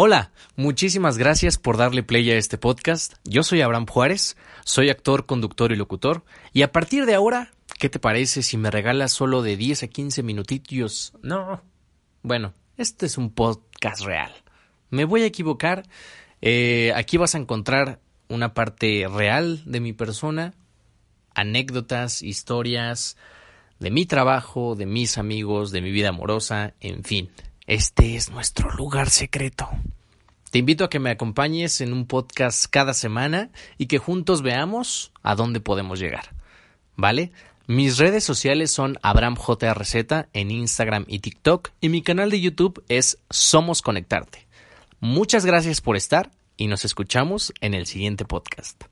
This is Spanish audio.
Hola, muchísimas gracias por darle play a este podcast. Yo soy Abraham Juárez, soy actor, conductor y locutor, y a partir de ahora, ¿qué te parece si me regalas solo de 10 a 15 minutitos? No. Bueno, este es un podcast real. Me voy a equivocar. Eh, aquí vas a encontrar una parte real de mi persona, anécdotas, historias de mi trabajo, de mis amigos, de mi vida amorosa, en fin. Este es nuestro lugar secreto. Te invito a que me acompañes en un podcast cada semana y que juntos veamos a dónde podemos llegar. ¿Vale? Mis redes sociales son AbramJRZ en Instagram y TikTok y mi canal de YouTube es Somos Conectarte. Muchas gracias por estar y nos escuchamos en el siguiente podcast.